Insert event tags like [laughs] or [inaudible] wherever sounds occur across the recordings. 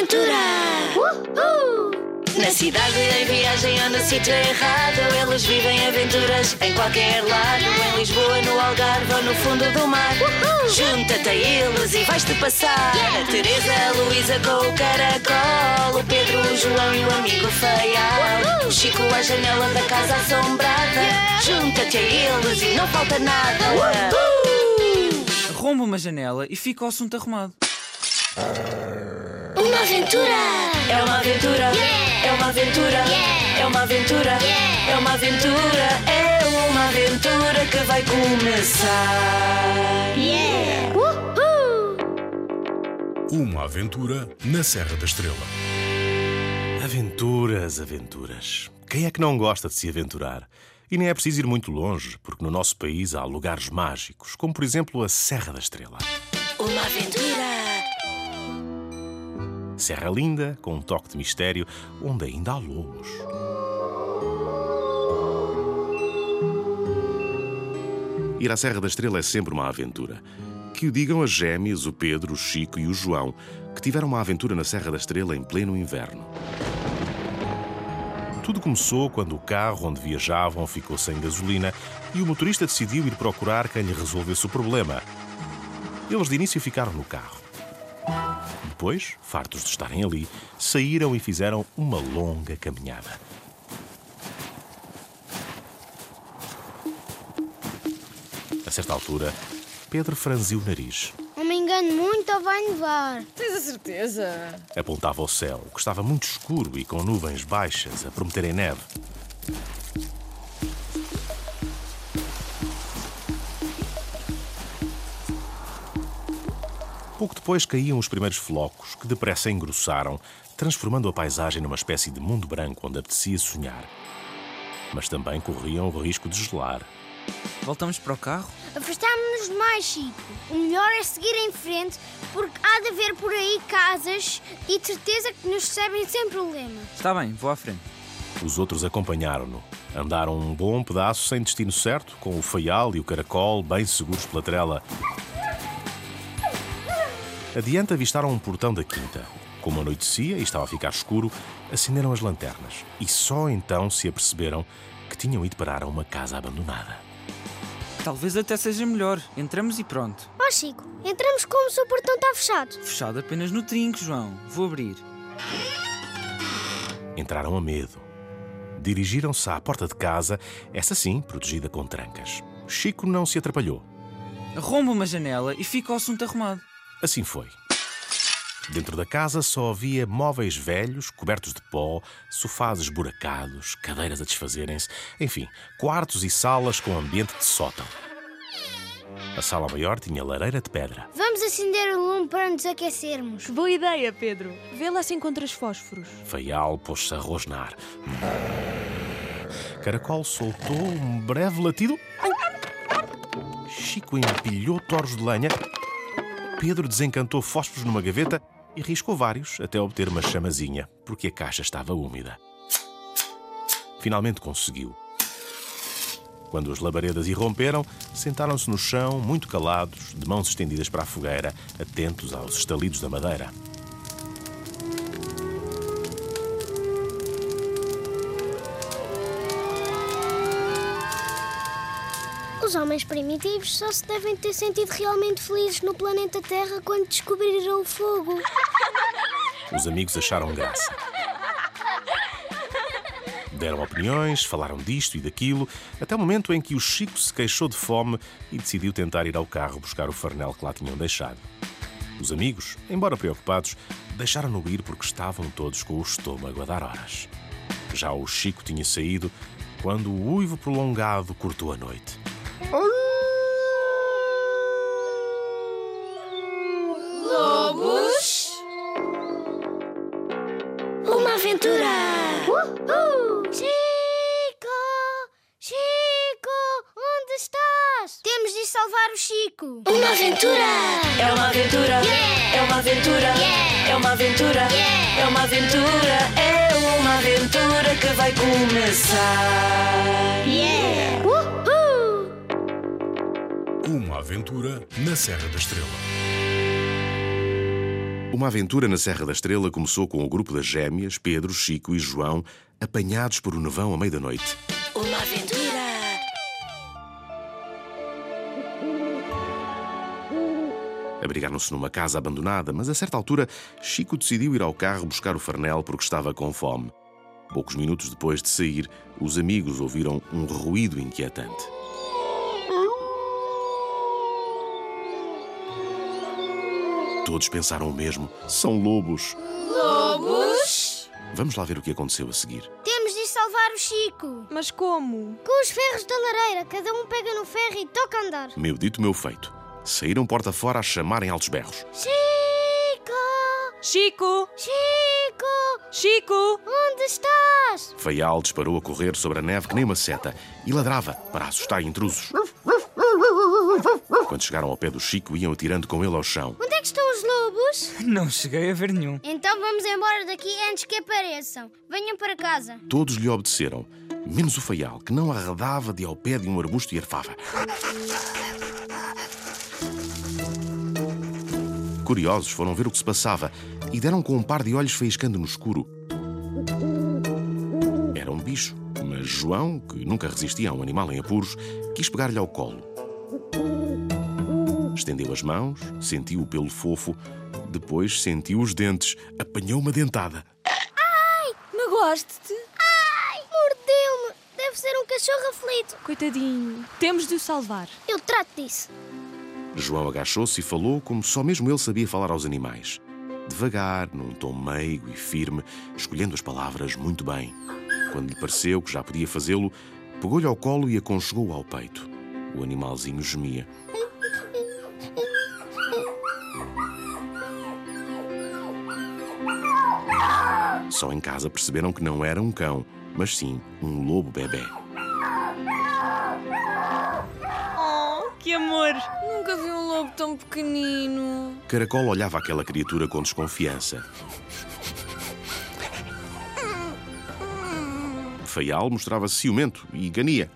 aventura! Uhul! Na cidade, em viagem ou no sítio errado, eles vivem aventuras em qualquer lado. Em Lisboa, no Algarve ou no fundo do mar. Junta-te a eles e vais-te passar. A Teresa, a Luísa com o caracol. O Pedro, o João e o amigo feial. O Chico à janela da casa assombrada. Junta-te a eles e não falta nada. Arromba uma janela e fica o assunto arrumado. Uma aventura! É uma aventura! É uma aventura! É uma aventura! É uma aventura! É uma aventura que vai começar! Yeah! Uhul! Uma aventura na Serra da Estrela. Aventuras, aventuras. Quem é que não gosta de se aventurar? E nem é preciso ir muito longe, porque no nosso país há lugares mágicos, como por exemplo a Serra da Estrela. Uma aventura! Serra linda, com um toque de mistério, onde ainda há lobos. Ir à Serra da Estrela é sempre uma aventura. Que o digam as gêmeas, o Pedro, o Chico e o João, que tiveram uma aventura na Serra da Estrela em pleno inverno. Tudo começou quando o carro onde viajavam ficou sem gasolina e o motorista decidiu ir procurar quem lhe resolvesse o problema. Eles de início ficaram no carro. Depois, fartos de estarem ali, saíram e fizeram uma longa caminhada. A certa altura, Pedro franziu o nariz. Não me engano muito ou vai nevar? Tens a certeza? Apontava ao céu, que estava muito escuro e com nuvens baixas a prometerem neve. Pouco depois caíam os primeiros flocos, que depressa engrossaram, transformando a paisagem numa espécie de mundo branco onde apetecia sonhar. Mas também corriam o risco de gelar. Voltamos para o carro? Afastámos-nos demais, Chico. O melhor é seguir em frente, porque há de haver por aí casas e de certeza que nos recebem sem problema. Está bem, vou à frente. Os outros acompanharam-no. Andaram um bom pedaço sem destino certo, com o feial e o caracol bem seguros pela trela. Adiante avistaram um portão da quinta. Como anoitecia e estava a ficar escuro, acenderam as lanternas e só então se aperceberam que tinham ido parar a uma casa abandonada. Talvez até seja melhor. Entramos e pronto. Ó Chico, entramos como se o portão está fechado. Fechado apenas no trinco, João. Vou abrir. Entraram a medo. Dirigiram-se à porta de casa, essa sim, protegida com trancas. Chico não se atrapalhou. Arromba uma janela e fica o assunto arrumado. Assim foi. Dentro da casa só havia móveis velhos, cobertos de pó, sofás esburacados, cadeiras a desfazerem-se, enfim, quartos e salas com ambiente de sótão. A sala maior tinha lareira de pedra. Vamos acender o lume para nos aquecermos. Boa ideia, Pedro. Vê lá se encontras fósforos. Feial pôs-se a rosnar. Caracol soltou um breve latido. Chico empilhou torres de lenha Pedro desencantou fósforos numa gaveta e riscou vários até obter uma chamazinha, porque a caixa estava úmida. Finalmente conseguiu. Quando as labaredas irromperam, sentaram-se no chão, muito calados, de mãos estendidas para a fogueira, atentos aos estalidos da madeira. Os homens primitivos só se devem ter sentido realmente felizes no planeta Terra quando descobriram o fogo. Os amigos acharam graça. Deram opiniões, falaram disto e daquilo, até o momento em que o Chico se queixou de fome e decidiu tentar ir ao carro buscar o farnel que lá tinham deixado. Os amigos, embora preocupados, deixaram-no ir porque estavam todos com o estômago a dar horas. Já o Chico tinha saído quando o uivo prolongado cortou a noite. Salvar o Chico. Uma aventura! É uma aventura! É uma aventura! É uma aventura! É uma aventura! É uma aventura que vai começar! Yeah! Uhul! Uma aventura na Serra da Estrela. Uma aventura na Serra da Estrela começou com o grupo das gêmeas, Pedro, Chico e João, apanhados por um nevão à meia da noite. Uma aventura. Abrigaram-se numa casa abandonada, mas a certa altura Chico decidiu ir ao carro buscar o farnel porque estava com fome. Poucos minutos depois de sair, os amigos ouviram um ruído inquietante. Todos pensaram o mesmo. São lobos. Lobos? Vamos lá ver o que aconteceu a seguir. Temos de salvar o Chico. Mas como? Com os ferros da lareira, cada um pega no ferro e toca a andar. Meu dito, meu feito. Saíram porta fora a chamar em altos berros. Chico! Chico! Chico! Chico! Onde estás? Feial disparou a correr sobre a neve que nem uma seta e ladrava para assustar intrusos. Quando chegaram ao pé do Chico, iam atirando com ele ao chão. Onde é que estão os lobos? Não cheguei a ver nenhum. Então vamos embora daqui antes que apareçam. Venham para casa. Todos lhe obedeceram, menos o Feial, que não arredava de ao pé de um arbusto e arfava. Curiosos, foram ver o que se passava e deram com um par de olhos faiscando no escuro. Era um bicho, mas João, que nunca resistia a um animal em apuros, quis pegar-lhe ao colo. Estendeu as mãos, sentiu o pelo fofo, depois sentiu os dentes, apanhou uma dentada. Magoaste-te? Ai, mordeu-me. Deve ser um cachorro aflito. Coitadinho. Temos de o salvar. Eu trato disso. João agachou-se e falou como só mesmo ele sabia falar aos animais. Devagar, num tom meigo e firme, escolhendo as palavras muito bem. Quando lhe pareceu que já podia fazê-lo, pegou-lhe ao colo e aconchegou-o ao peito. O animalzinho gemia. Só em casa perceberam que não era um cão, mas sim um lobo bebê. Oh, que amor! Nunca vi um lobo tão pequenino. Caracol olhava aquela criatura com desconfiança. Feial mostrava-se ciumento e gania.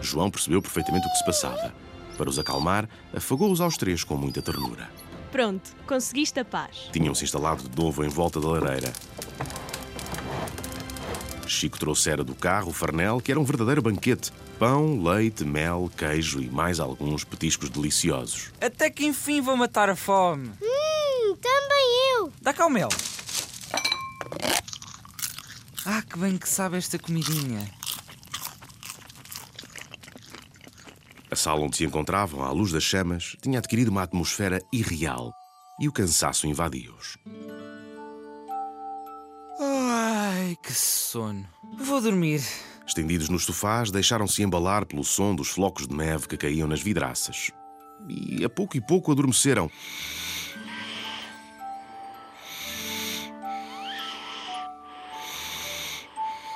João percebeu perfeitamente o que se passava. Para os acalmar, afagou-os aos três com muita ternura. Pronto, conseguiste a paz. Tinham-se instalado de novo em volta da lareira. Chico trouxera do carro o farnel, que era um verdadeiro banquete. Pão, leite, mel, queijo e mais alguns petiscos deliciosos. Até que enfim vou matar a fome. Hum, também eu. Dá cá o mel. Ah, que bem que sabe esta comidinha. A sala onde se encontravam, à luz das chamas, tinha adquirido uma atmosfera irreal e o cansaço invadiu-os. Que sono. Vou dormir. Estendidos nos sofás, deixaram-se embalar pelo som dos flocos de neve que caíam nas vidraças. E a pouco e pouco adormeceram.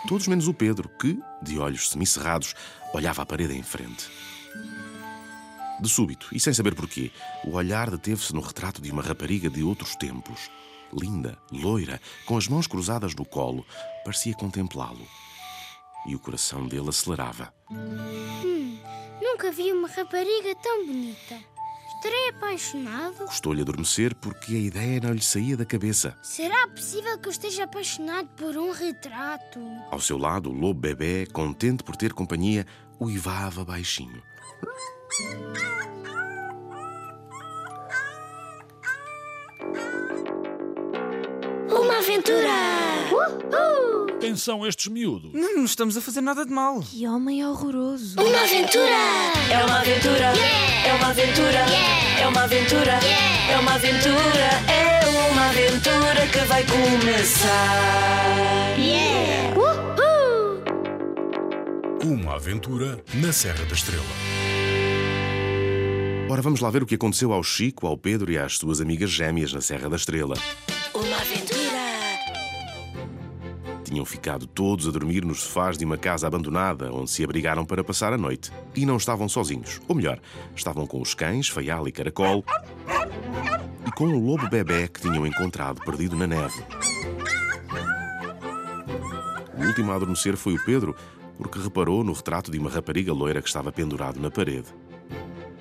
Todos menos o Pedro, que, de olhos semicerrados, olhava a parede em frente. De súbito, e sem saber porquê, o olhar deteve-se no retrato de uma rapariga de outros tempos. Linda, loira, com as mãos cruzadas no colo, parecia contemplá-lo. E o coração dele acelerava. Nunca vi uma rapariga tão bonita. Estarei apaixonado? Custou-lhe adormecer porque a ideia não lhe saía da cabeça. Será possível que eu esteja apaixonado por um retrato? Ao seu lado, o lobo bebê, contente por ter companhia, uivava baixinho. Uma aventura. Quem são estes miúdos? Não, não estamos a fazer nada de mal. Que homem horroroso. Uma aventura. É uma aventura. É uma aventura. É uma aventura. É uma aventura. É uma aventura que vai começar. Yeah. Uhul! Uma aventura na Serra da Estrela. Ora, vamos lá ver o que aconteceu ao Chico, ao Pedro e às suas amigas gêmeas na Serra da Estrela. Tinham ficado todos a dormir nos sofás de uma casa abandonada, onde se abrigaram para passar a noite. E não estavam sozinhos. Ou melhor, estavam com os cães, Feial e Caracol, e com o lobo bebê que tinham encontrado perdido na neve. O último a adormecer foi o Pedro, porque reparou no retrato de uma rapariga loira que estava pendurado na parede.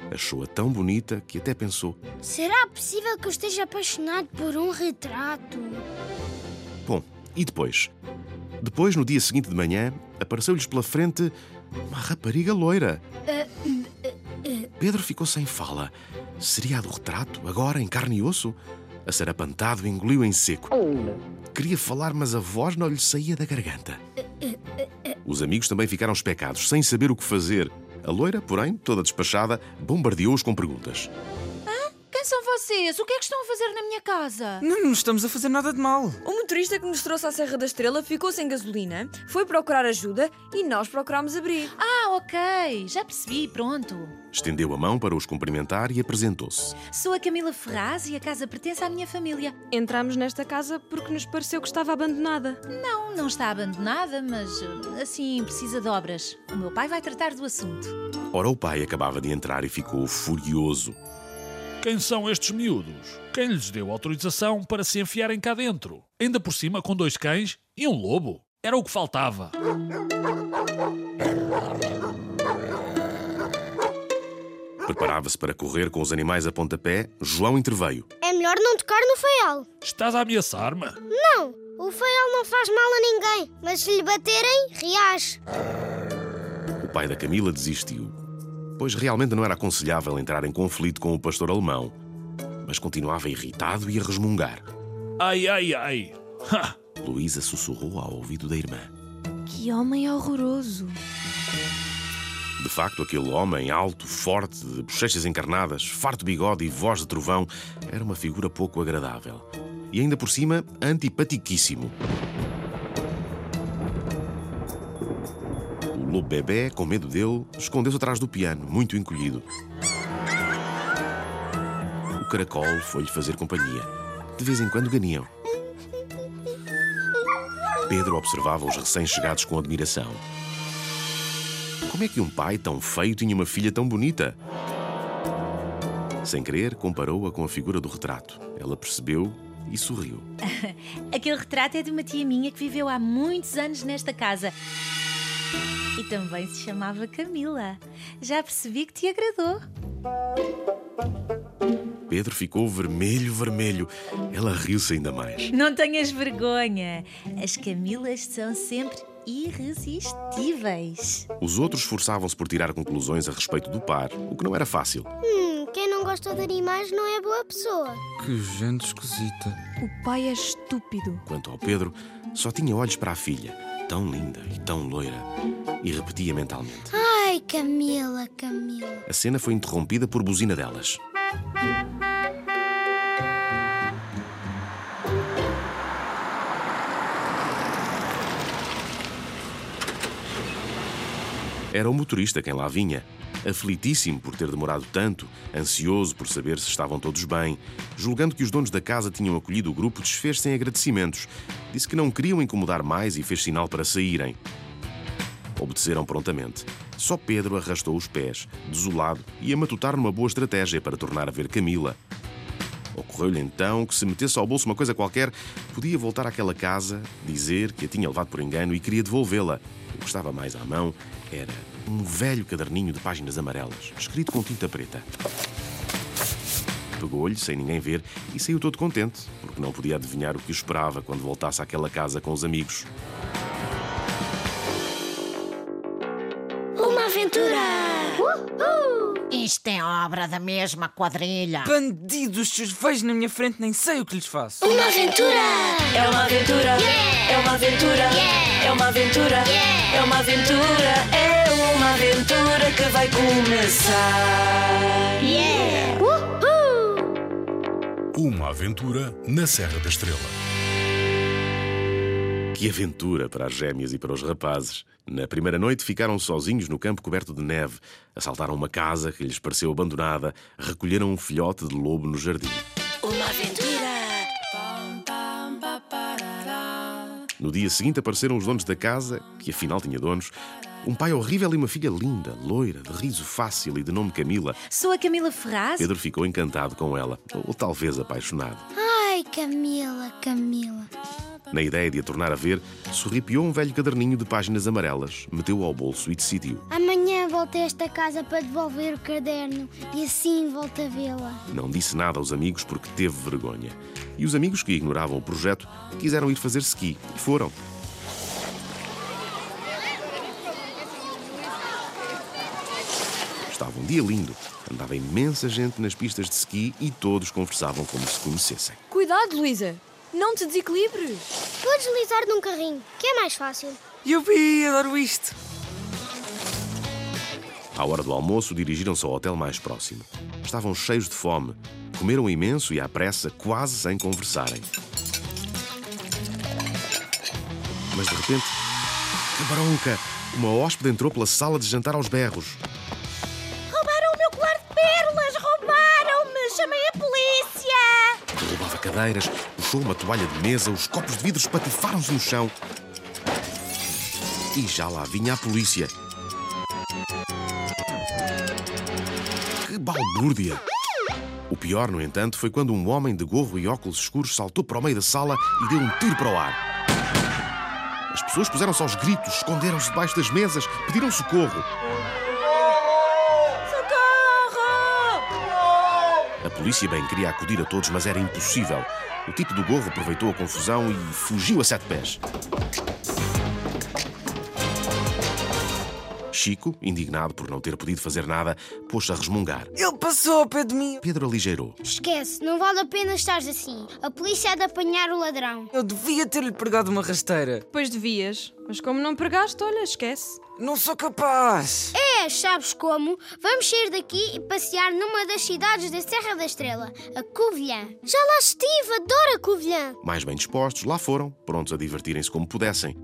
Achou-a tão bonita que até pensou: Será possível que eu esteja apaixonado por um retrato? Bom, e depois? Depois, no dia seguinte de manhã, apareceu-lhes pela frente uma rapariga loira. Pedro ficou sem fala. Seria a do retrato, agora em carne e osso? Acerapantado, engoliu em seco. Queria falar, mas a voz não lhe saía da garganta. Os amigos também ficaram especados, sem saber o que fazer. A loira, porém, toda despachada, bombardeou-os com perguntas. Quem são vocês? O que é que estão a fazer na minha casa? Não, não estamos a fazer nada de mal. O motorista que nos trouxe à Serra da Estrela ficou sem gasolina, foi procurar ajuda e nós procurámos abrigo. Ah, ok. Já percebi, pronto. Estendeu a mão para os cumprimentar e apresentou-se. Sou a Camila Ferraz e a casa pertence à minha família. Entramos nesta casa porque nos pareceu que estava abandonada. Não, não está abandonada, mas assim precisa de obras. O meu pai vai tratar do assunto. Ora, o pai acabava de entrar e ficou furioso. Quem são estes miúdos? Quem lhes deu autorização para se enfiarem cá dentro? Ainda por cima com dois cães e um lobo? Era o que faltava. Preparava-se para correr com os animais a pontapé. João interveio. É melhor não tocar no feial. Estás a ameaçar-me? Não, o feial não faz mal a ninguém, mas se lhe baterem, reage. O pai da Camila desistiu, pois realmente não era aconselhável entrar em conflito com o pastor alemão. Mas continuava irritado e a resmungar. Ai, ai, ai. Ha! Luísa sussurrou ao ouvido da irmã. Que homem horroroso. De facto, aquele homem alto, forte, de bochechas encarnadas, farto bigode e voz de trovão, era uma figura pouco agradável. E ainda por cima, antipatiquíssimo. Lobo bebê, com medo dele, escondeu-se atrás do piano, muito encolhido. O caracol foi-lhe fazer companhia. De vez em quando ganiam. Pedro observava os recém-chegados com admiração. Como é que um pai tão feio tinha uma filha tão bonita? Sem querer, comparou-a com a figura do retrato. Ela percebeu e sorriu. [laughs] Aquele retrato é de uma tia minha que viveu há muitos anos nesta casa. E também se chamava Camila. Já percebi que te agradou. Pedro ficou vermelho, vermelho. Ela riu-se ainda mais. Não tenhas vergonha. As Camilas são sempre irresistíveis. Os outros esforçavam-se por tirar conclusões a respeito do par, o que não era fácil. Hum, quem não gosta de animais não é boa pessoa. Que gente esquisita. O pai é estúpido. Quanto ao Pedro, só tinha olhos para a filha, tão linda e tão loira, e repetia mentalmente. Ai, Camila, Camila. A cena foi interrompida por buzina delas. Era o motorista quem lá vinha, aflitíssimo por ter demorado tanto, ansioso por saber se estavam todos bem. Julgando que os donos da casa tinham acolhido o grupo, desfez-se em agradecimentos. Disse que não queriam incomodar mais e fez sinal para saírem. Obedeceram prontamente. Só Pedro arrastou os pés, desolado, e a matutar numa boa estratégia para tornar a ver Camila. Ocorreu-lhe então que, se metesse ao bolso uma coisa qualquer, podia voltar àquela casa, dizer que a tinha levado por engano e queria devolvê-la. O que estava mais à mão era um velho caderninho de páginas amarelas, escrito com tinta preta. Pegou-lhe, sem ninguém ver, e saiu todo contente, porque não podia adivinhar o que o esperava quando voltasse àquela casa com os amigos. Uma aventura! Isto é obra da mesma quadrilha. Bandidos, se os vejo na minha frente, nem sei o que lhes faço. Uma aventura! É uma aventura, é uma aventura, é uma aventura, é uma aventura, é uma aventura que vai começar. Uma aventura na Serra da Estrela. Que aventura para as gêmeas e para os rapazes. Na primeira noite ficaram sozinhos no campo coberto de neve, assaltaram uma casa que lhes pareceu abandonada, recolheram um filhote de lobo no jardim. Uma aventura. No dia seguinte apareceram os donos da casa, que afinal tinha donos, um pai horrível e uma filha linda, loira, de riso fácil e de nome Camila. Sou a Camila Ferraz. Pedro ficou encantado com ela, ou talvez apaixonado. Ai, Camila, Camila. Na ideia de a tornar a ver, sorripiou um velho caderninho de páginas amarelas, meteu-o ao bolso e decidiu. Amanhã vou volta a esta casa para devolver o caderno e assim volta a vê-la. Não disse nada aos amigos porque teve vergonha. E os amigos que ignoravam o projeto quiseram ir fazer ski e foram. Estava um dia lindo. Andava imensa gente nas pistas de ski e todos conversavam como se conhecessem. Cuidado, Luísa. Não te desequilibres. Vou deslizar num carrinho, que é mais fácil. Yupi, adoro isto. À hora do almoço, dirigiram-se ao hotel mais próximo. Estavam cheios de fome. Comeram imenso e à pressa, quase sem conversarem. Mas de repente, que bronca! Uma hóspede entrou pela sala de jantar aos berros. Cadeiras, puxou uma toalha de mesa, os copos de vidro espatifaram-se no chão. E já lá vinha a polícia. Que balbúrdia! O pior, no entanto, foi quando um homem de gorro e óculos escuros saltou para o meio da sala e deu um tiro para o ar. As pessoas puseram-se aos gritos, esconderam-se debaixo das mesas, pediram socorro. Polícia bem queria acudir a todos, mas era impossível. O tipo do gorro aproveitou a confusão e fugiu a sete pés. Chico, indignado por não ter podido fazer nada, pôs-se a resmungar. Ele passou ao pé de mim. Pedro aligeirou. Esquece, não vale a pena estares assim. A polícia há de apanhar o ladrão. Eu devia ter-lhe pregado uma rasteira. Pois devias. Mas como não pregaste, olha, esquece. Não sou capaz. É, sabes como? Vamos sair daqui e passear numa das cidades da Serra da Estrela, a Covilhã. Já lá estive, adoro a Covilhã. Mais bem dispostos, lá foram, prontos a divertirem-se como pudessem.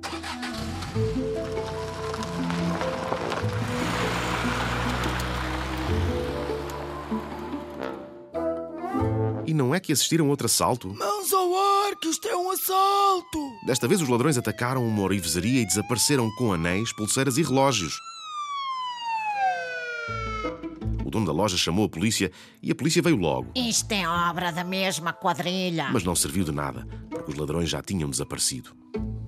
Não é que assistiram a outro assalto? Mãos ao ar, que isto é um assalto. Desta vez os ladrões atacaram uma orivesaria e desapareceram com anéis, pulseiras e relógios. O dono da loja chamou a polícia e a polícia veio logo. Isto é obra da mesma quadrilha. Mas não serviu de nada, porque os ladrões já tinham desaparecido.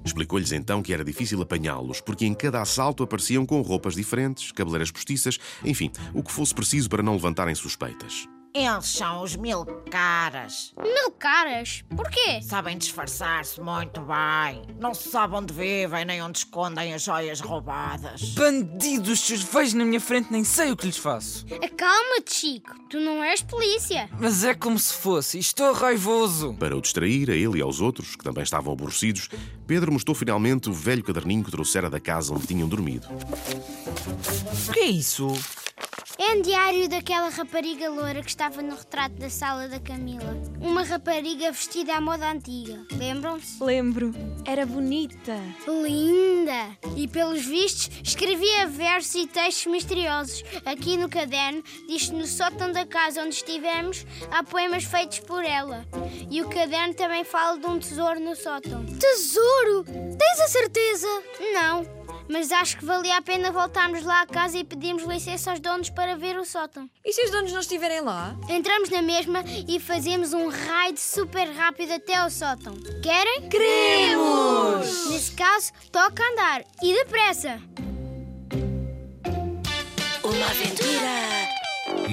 Explicou-lhes então que era difícil apanhá-los, porque em cada assalto apareciam com roupas diferentes, cabeleiras postiças, enfim, o que fosse preciso para não levantarem suspeitas. Eles são os mil caras. Mil caras? Porquê? Sabem disfarçar-se muito bem. Não se sabe onde vivem nem onde escondem as joias roubadas. Bandidos, se os vejo na minha frente, nem sei o que lhes faço. Acalma-te, Chico. Tu não és polícia. Mas é como se fosse, e estou raivoso. Para o distrair, a ele e aos outros, que também estavam aborrecidos, Pedro mostrou finalmente o velho caderninho que trouxera da casa onde tinham dormido. O que é isso? É um diário daquela rapariga loura que estava no retrato da sala da Camila. Uma rapariga vestida à moda antiga. Lembram-se? Lembro. Era bonita. Linda! E pelos vistos escrevia versos e textos misteriosos. Aqui no caderno diz que no sótão da casa onde estivemos há poemas feitos por ela. E o caderno também fala de um tesouro no sótão. Tesouro? Tens a certeza? Não. Mas acho que valia a pena voltarmos lá à casa e pedirmos licença aos donos para ver o sótão. E se os donos não estiverem lá? Entramos na mesma e fazemos um raid super rápido até ao sótão. Querem? Queremos! Nesse caso, toca andar e depressa. Uma aventura.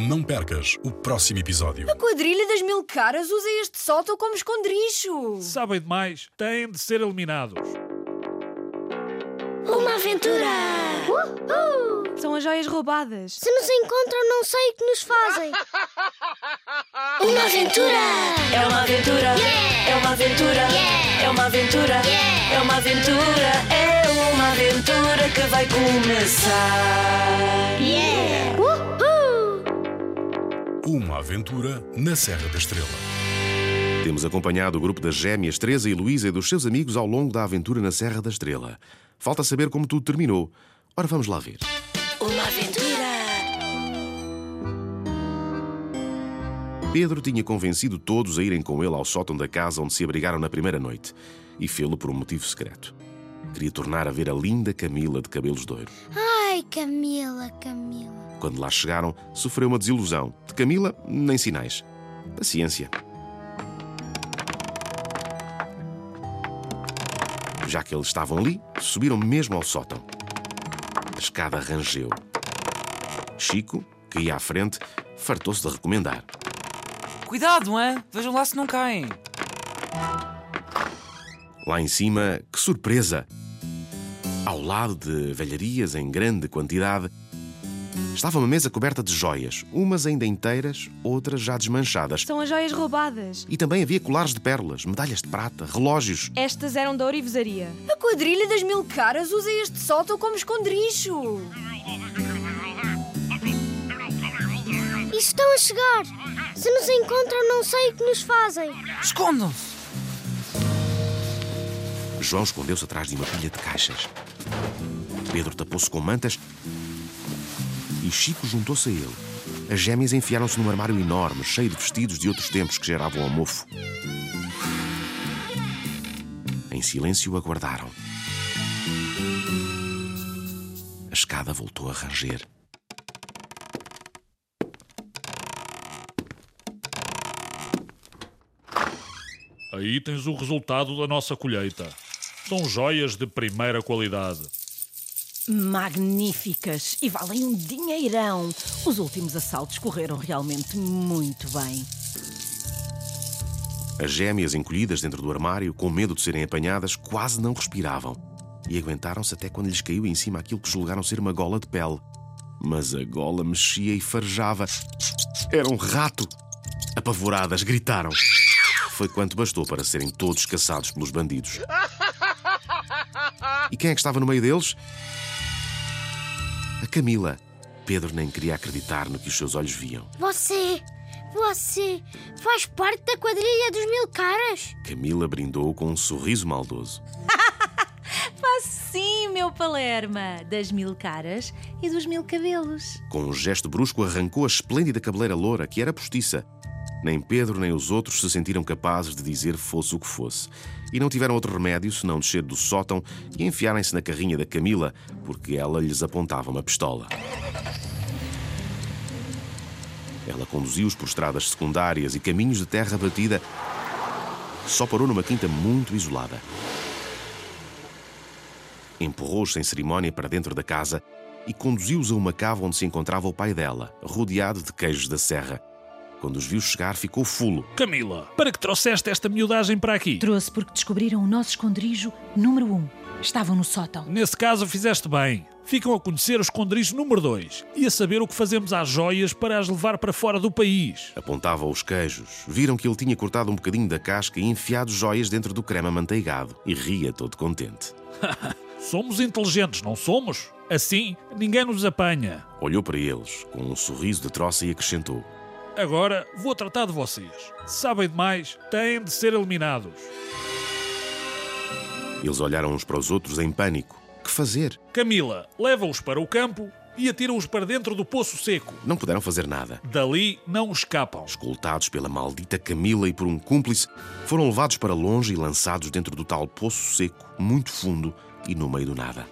Não percas o próximo episódio. A quadrilha das mil caras usa este sótão como esconderijo. Sabem demais, têm de ser eliminados. Uma aventura. São as joias roubadas. Se nos encontram, não sei o que nos fazem. [laughs] Uma aventura. É uma aventura. É uma aventura. É uma aventura. É uma aventura. É uma aventura que vai começar. Yeah. Uma aventura na Serra da Estrela. Temos acompanhado o grupo das gêmeas Teresa e Luísa e dos seus amigos ao longo da aventura na Serra da Estrela. Falta saber como tudo terminou. Ora, vamos lá ver. Uma aventura. Pedro tinha convencido todos a irem com ele ao sótão da casa onde se abrigaram na primeira noite. E fê-lo por um motivo secreto. Queria tornar a ver a linda Camila de cabelos de ouro. Ai, Camila, Camila. Quando lá chegaram, sofreu uma desilusão. De Camila, nem sinais. Paciência. Já que eles estavam ali, subiram mesmo ao sótão. A escada rangeu. Chico, que ia à frente, fartou-se de recomendar. Cuidado, hein? Vejam lá se não caem. Lá em cima, que surpresa! Ao lado de velharias em grande quantidade, estava uma mesa coberta de joias, umas ainda inteiras, outras já desmanchadas. São as joias roubadas. E também havia colares de pérolas, medalhas de prata, relógios. Estas eram da ourivesaria. A quadrilha das mil caras usa este sótão como esconderijo. E estão a chegar. Se nos encontram, não sei o que nos fazem. Escondam-se! João escondeu-se atrás de uma pilha de caixas. Pedro tapou-se com mantas e Chico juntou-se a ele. As gêmeas enfiaram-se num armário enorme, cheio de vestidos de outros tempos que geravam a mofo. Em silêncio aguardaram. A escada voltou a ranger. Aí tens o resultado da nossa colheita. São joias de primeira qualidade. Magníficas e valem um dinheirão. Os últimos assaltos correram realmente muito bem. As gêmeas, encolhidas dentro do armário, com medo de serem apanhadas, quase não respiravam. E aguentaram-se até quando lhes caiu em cima aquilo que julgaram ser uma gola de pele. Mas a gola mexia e farejava. Era um rato! Apavoradas, gritaram. Foi quanto bastou para serem todos caçados pelos bandidos. E quem é que estava no meio deles? A Camila. Pedro nem queria acreditar no que os seus olhos viam. Você, você faz parte da quadrilha dos mil caras? Camila brindou com um sorriso maldoso. [laughs] Faço sim, meu Palerma, das mil caras e dos mil cabelos. Com um gesto brusco, arrancou a esplêndida cabeleira loura, que era postiça. Nem Pedro nem os outros se sentiram capazes de dizer fosse o que fosse. E não tiveram outro remédio senão descer do sótão e enfiarem-se na carrinha da Camila, porque ela lhes apontava uma pistola. Ela conduziu-os por estradas secundárias e caminhos de terra batida. Só parou numa quinta muito isolada. Empurrou-os sem cerimónia para dentro da casa e conduziu-os a uma cava onde se encontrava o pai dela, rodeado de queijos da serra. Quando os viu chegar, ficou fulo. Camila, para que trouxeste esta miudagem para aqui? Trouxe porque descobriram o nosso esconderijo número um. Estavam no sótão. Nesse caso, fizeste bem. Ficam a conhecer o esconderijo número 2 e a saber o que fazemos às joias para as levar para fora do país. Apontava os queijos. Viram que ele tinha cortado um bocadinho da casca e enfiado joias dentro do creme amanteigado. E ria todo contente. [laughs] somos inteligentes, não somos? Assim, ninguém nos apanha. Olhou para eles, com um sorriso de troça e acrescentou: Agora vou tratar de vocês. Sabem demais, têm de ser eliminados. Eles olharam uns para os outros em pânico. Que fazer? Camila, leva-os para o campo e atira-os para dentro do poço seco. Não puderam fazer nada. Dali não escapam. Escoltados pela maldita Camila e por um cúmplice, foram levados para longe e lançados dentro do tal poço seco, muito fundo e no meio do nada.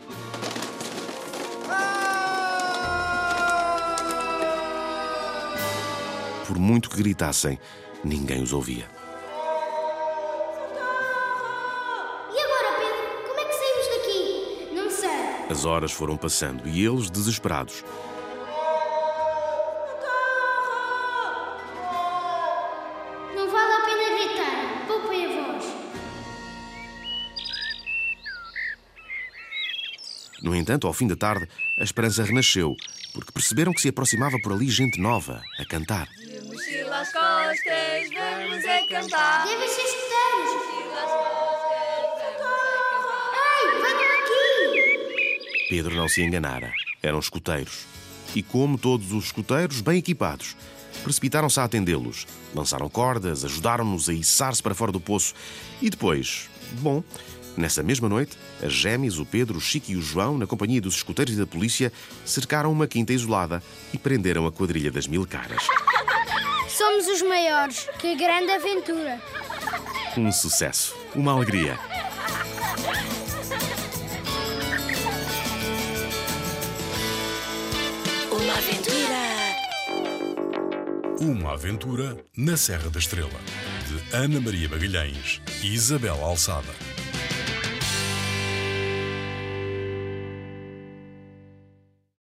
Por muito que gritassem, ninguém os ouvia. E agora, Pedro? Como é que saímos daqui? Não sei. As horas foram passando e eles, desesperados, Não vale a pena gritar. Poupem a voz. No entanto, ao fim da tarde, a esperança renasceu, porque perceberam que se aproximava por ali gente nova, a cantar. Costas, vamos a cantar. Devem ser escuteiros. Ei, venham aqui! Pedro não se enganara. Eram escuteiros. E como todos os escuteiros, bem equipados, precipitaram-se a atendê-los. Lançaram cordas, ajudaram-nos a içar-se para fora do poço. E depois, bom, nessa mesma noite, as gêmeas, o Pedro, o Chico e o João, na companhia dos escuteiros e da polícia, cercaram uma quinta isolada e prenderam a quadrilha das mil caras. Somos os maiores. Que grande aventura. Um sucesso, uma alegria. Uma aventura. Uma aventura na Serra da Estrela, de Ana Maria Magalhães e Isabel Alçada.